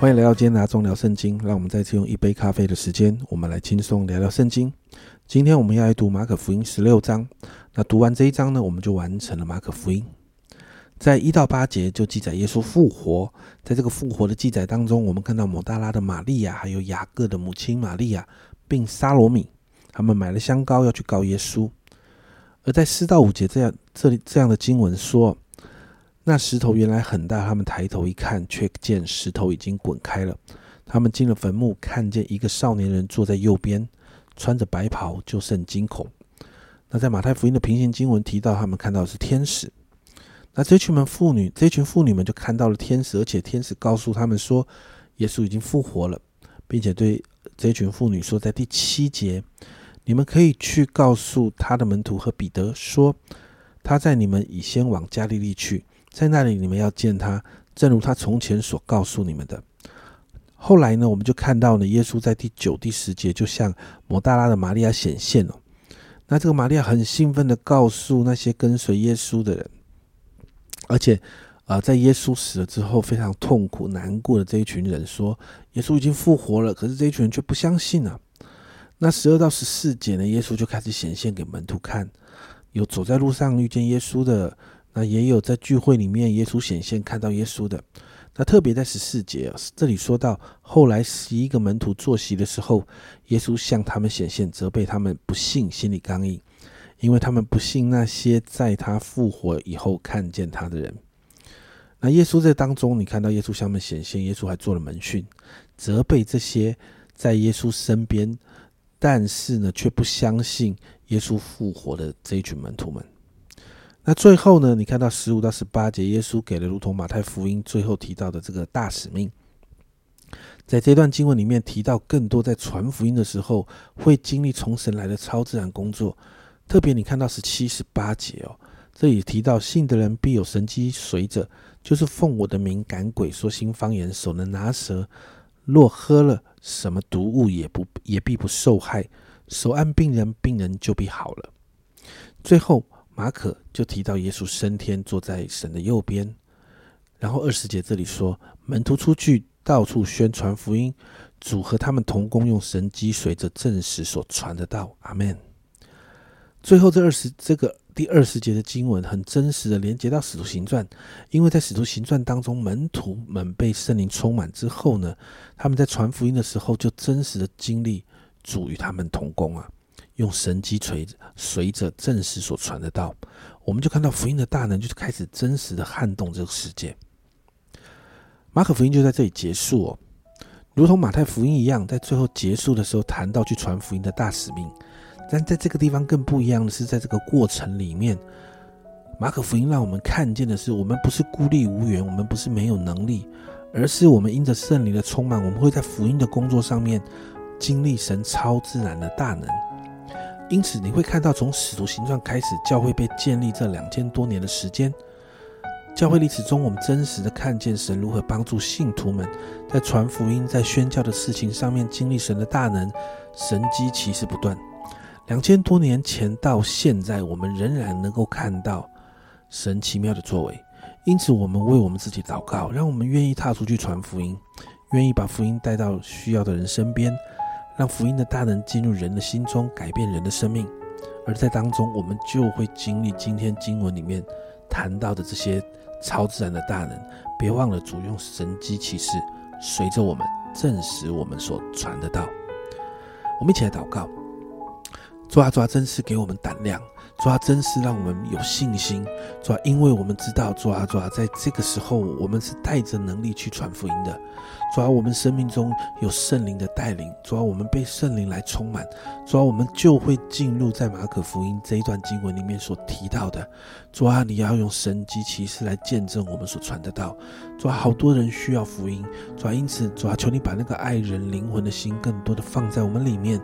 欢迎来到今天拿中聊圣经，让我们再次用一杯咖啡的时间，我们来轻松聊聊圣经。今天我们要来读马可福音十六章。那读完这一章呢，我们就完成了马可福音。在一到八节就记载耶稣复活。在这个复活的记载当中，我们看到抹大拉的玛利亚，还有雅各的母亲玛利亚，并沙罗米，他们买了香膏要去告耶稣。而在四到五节这样这里这样的经文说。那石头原来很大，他们抬头一看，却见石头已经滚开了。他们进了坟墓，看见一个少年人坐在右边，穿着白袍，就甚惊恐。那在马太福音的平行经文提到，他们看到的是天使。那这群们妇女，这群妇女们就看到了天使，而且天使告诉他们说，耶稣已经复活了，并且对这群妇女说，在第七节，你们可以去告诉他的门徒和彼得说，他在你们已先往加利利去。在那里，你们要见他，正如他从前所告诉你们的。后来呢，我们就看到呢，耶稣在第九、第十节就向摩大拉的玛利亚显现了。那这个玛利亚很兴奋的告诉那些跟随耶稣的人，而且啊，在耶稣死了之后，非常痛苦难过的这一群人说，耶稣已经复活了。可是这一群人却不相信啊。那十二到十四节呢，耶稣就开始显现给门徒看，有走在路上遇见耶稣的。那也有在聚会里面，耶稣显现看到耶稣的。那特别在十四节这里说到，后来十一个门徒坐席的时候，耶稣向他们显现，责备他们不信，心里刚硬，因为他们不信那些在他复活以后看见他的人。那耶稣在当中，你看到耶稣向他们显现，耶稣还做了门训，责备这些在耶稣身边，但是呢却不相信耶稣复活的这一群门徒们。那最后呢？你看到十五到十八节，耶稣给了如同马太福音最后提到的这个大使命。在这段经文里面提到更多，在传福音的时候会经历从神来的超自然工作。特别你看到十七、十八节哦，这里提到信的人必有神机随着，就是奉我的名赶鬼、说新方言、手能拿蛇，若喝了什么毒物，也不也必不受害；手按病人，病人就必好了。最后。马可就提到耶稣升天，坐在神的右边。然后二十节这里说，门徒出去到处宣传福音，主和他们同工，用神机随着证实所传的道。阿门。最后这二十这个第二十节的经文很真实的连接到使徒行传，因为在使徒行传当中，门徒们被圣灵充满之后呢，他们在传福音的时候就真实的经历主与他们同工啊。用神机锤随着正史所传的道，我们就看到福音的大能，就是开始真实的撼动这个世界。马可福音就在这里结束哦，如同马太福音一样，在最后结束的时候谈到去传福音的大使命。但在这个地方更不一样的是，在这个过程里面，马可福音让我们看见的是，我们不是孤立无援，我们不是没有能力，而是我们因着圣灵的充满，我们会在福音的工作上面经历神超自然的大能。因此，你会看到从使徒行传开始，教会被建立这两千多年的时间。教会历史中，我们真实的看见神如何帮助信徒们在传福音、在宣教的事情上面经历神的大能，神机奇事不断。两千多年前到现在，我们仍然能够看到神奇妙的作为。因此，我们为我们自己祷告，让我们愿意踏出去传福音，愿意把福音带到需要的人身边。让福音的大能进入人的心中，改变人的生命，而在当中，我们就会经历今天经文里面谈到的这些超自然的大能。别忘了，主用神机骑士随着我们证实我们所传的道。我们一起来祷告：抓抓，真是给我们胆量。主啊，真是让我们有信心。主啊，因为我们知道，主啊，主啊，在这个时候，我们是带着能力去传福音的。主啊，我们生命中有圣灵的带领。主啊，我们被圣灵来充满。主啊，我们就会进入在马可福音这一段经文里面所提到的。主啊，你要用神机骑士来见证我们所传的道。主啊，好多人需要福音。主啊，因此，主啊，求你把那个爱人灵魂的心更多的放在我们里面。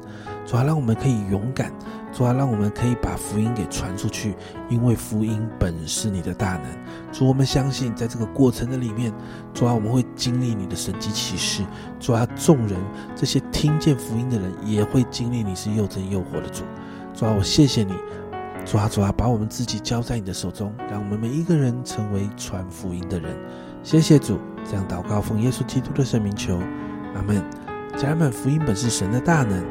主啊，让我们可以勇敢。主啊，让我们可以把福音给传出去，因为福音本是你的大能。主，我们相信在这个过程的里面，主啊，我们会经历你的神迹奇事。主啊，众人这些听见福音的人也会经历你是又真又活的主。主啊，我谢谢你。主啊，主啊，把我们自己交在你的手中，让我们每一个人成为传福音的人。谢谢主，这样祷告奉耶稣基督的圣名求，阿门。家人们，福音本是神的大能，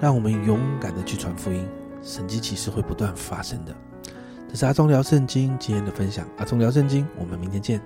让我们勇敢的去传福音，神迹奇事会不断发生的。这是阿忠聊圣经今天的分享，阿忠聊圣经，我们明天见。